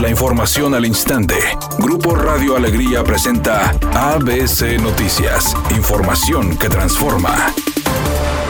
La información al instante. Grupo Radio Alegría presenta ABC Noticias. Información que transforma.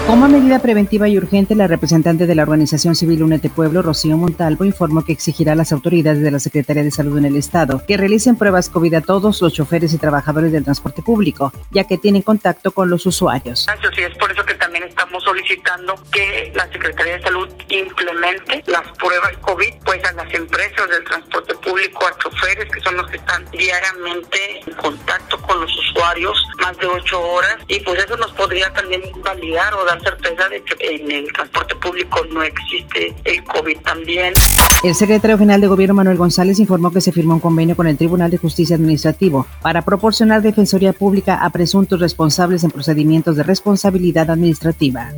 Como medida preventiva y urgente, la representante de la organización civil Únete Pueblo, Rocío Montalvo, informó que exigirá a las autoridades de la Secretaría de Salud en el Estado que realicen pruebas COVID a todos los choferes y trabajadores del transporte público, ya que tienen contacto con los usuarios. Sí, es por eso que también estamos solicitando que la Secretaría de Salud implemente las pruebas COVID pues a las empresas del transporte público, a choferes que son los que están diariamente en contacto con los usuarios más de ocho horas y pues eso nos podría también validar o dar certeza de que en el transporte público no existe el COVID también. El secretario general de Gobierno Manuel González informó que se firmó un convenio con el Tribunal de Justicia Administrativo para proporcionar defensoría pública a presuntos responsables en procedimientos de responsabilidad administrativa.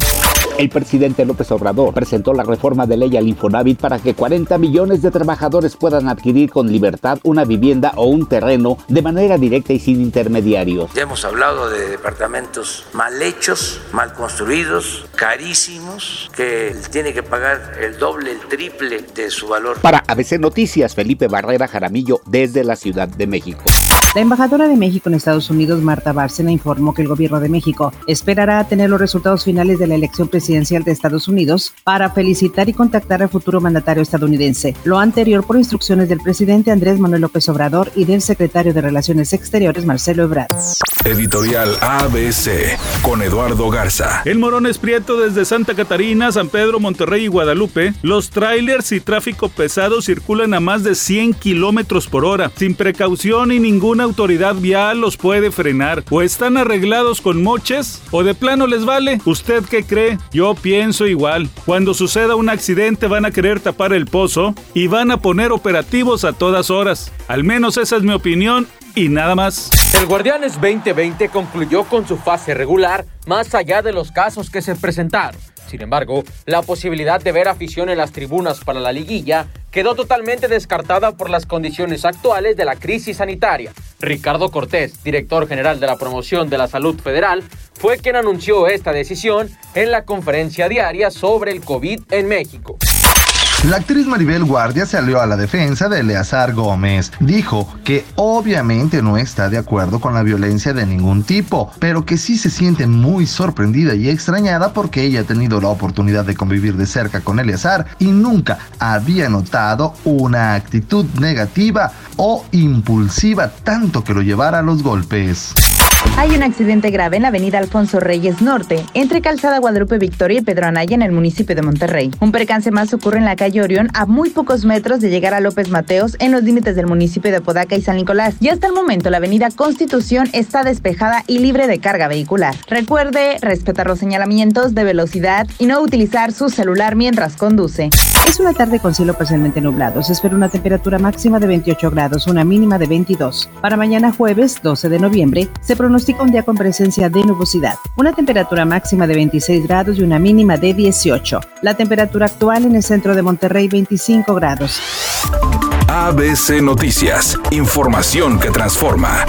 El presidente López Obrador presentó la reforma de ley al Infonavit para que 40 millones de trabajadores puedan adquirir con libertad una vivienda o un terreno de manera directa y sin intermediarios. Ya hemos hablado de departamentos mal hechos, mal construidos, carísimos, que tiene que pagar el doble, el triple de su valor. Para ABC Noticias, Felipe Barrera Jaramillo desde la Ciudad de México. La embajadora de México en Estados Unidos, Marta Bárcena, informó que el gobierno de México esperará tener los resultados finales de la elección presidencial de Estados Unidos para felicitar y contactar al futuro mandatario estadounidense. Lo anterior por instrucciones del presidente Andrés Manuel López Obrador y del secretario de Relaciones Exteriores, Marcelo Ebrard. Editorial ABC con Eduardo Garza. El Morón es Prieto desde Santa Catarina, San Pedro, Monterrey y Guadalupe. Los trailers y tráfico pesado circulan a más de 100 kilómetros por hora, sin precaución y ninguna autoridad vial los puede frenar. O están arreglados con moches, o de plano les vale. ¿Usted qué cree? Yo pienso igual. Cuando suceda un accidente van a querer tapar el pozo y van a poner operativos a todas horas. Al menos esa es mi opinión y nada más. El Guardianes 2020 concluyó con su fase regular más allá de los casos que se presentaron. Sin embargo, la posibilidad de ver afición en las tribunas para la liguilla quedó totalmente descartada por las condiciones actuales de la crisis sanitaria. Ricardo Cortés, director general de la promoción de la salud federal, fue quien anunció esta decisión en la conferencia diaria sobre el COVID en México. La actriz Maribel Guardia salió a la defensa de Eleazar Gómez. Dijo que obviamente no está de acuerdo con la violencia de ningún tipo, pero que sí se siente muy sorprendida y extrañada porque ella ha tenido la oportunidad de convivir de cerca con Eleazar y nunca había notado una actitud negativa o impulsiva tanto que lo llevara a los golpes. Hay un accidente grave en la avenida Alfonso Reyes Norte, entre Calzada Guadalupe Victoria y Pedro Anaya en el municipio de Monterrey. Un percance más ocurre en la calle Orión a muy pocos metros de llegar a López Mateos en los límites del municipio de Apodaca y San Nicolás. Y hasta el momento la avenida Constitución está despejada y libre de carga vehicular. Recuerde respetar los señalamientos de velocidad y no utilizar su celular mientras conduce. Es una tarde con cielo parcialmente nublado. Se espera una temperatura máxima de 28 grados, una mínima de 22. Para mañana jueves 12 de noviembre se un día con presencia de nubosidad. Una temperatura máxima de 26 grados y una mínima de 18. La temperatura actual en el centro de Monterrey 25 grados. ABC Noticias. Información que transforma.